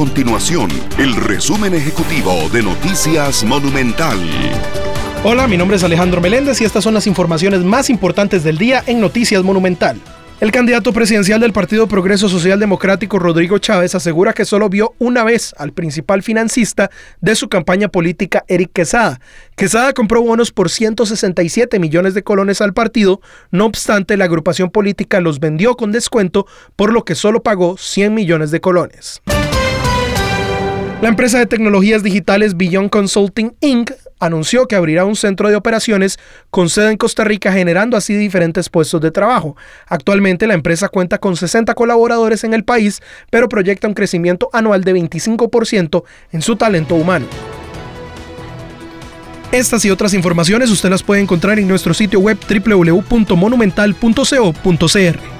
continuación el resumen ejecutivo de Noticias Monumental. Hola, mi nombre es Alejandro Meléndez y estas son las informaciones más importantes del día en Noticias Monumental. El candidato presidencial del Partido Progreso Social Democrático, Rodrigo Chávez, asegura que solo vio una vez al principal financista de su campaña política, Eric Quesada. Quesada compró bonos por 167 millones de colones al partido, no obstante, la agrupación política los vendió con descuento, por lo que solo pagó 100 millones de colones. La empresa de tecnologías digitales Beyond Consulting Inc. anunció que abrirá un centro de operaciones con sede en Costa Rica, generando así diferentes puestos de trabajo. Actualmente la empresa cuenta con 60 colaboradores en el país, pero proyecta un crecimiento anual de 25% en su talento humano. Estas y otras informaciones usted las puede encontrar en nuestro sitio web www.monumental.co.cr.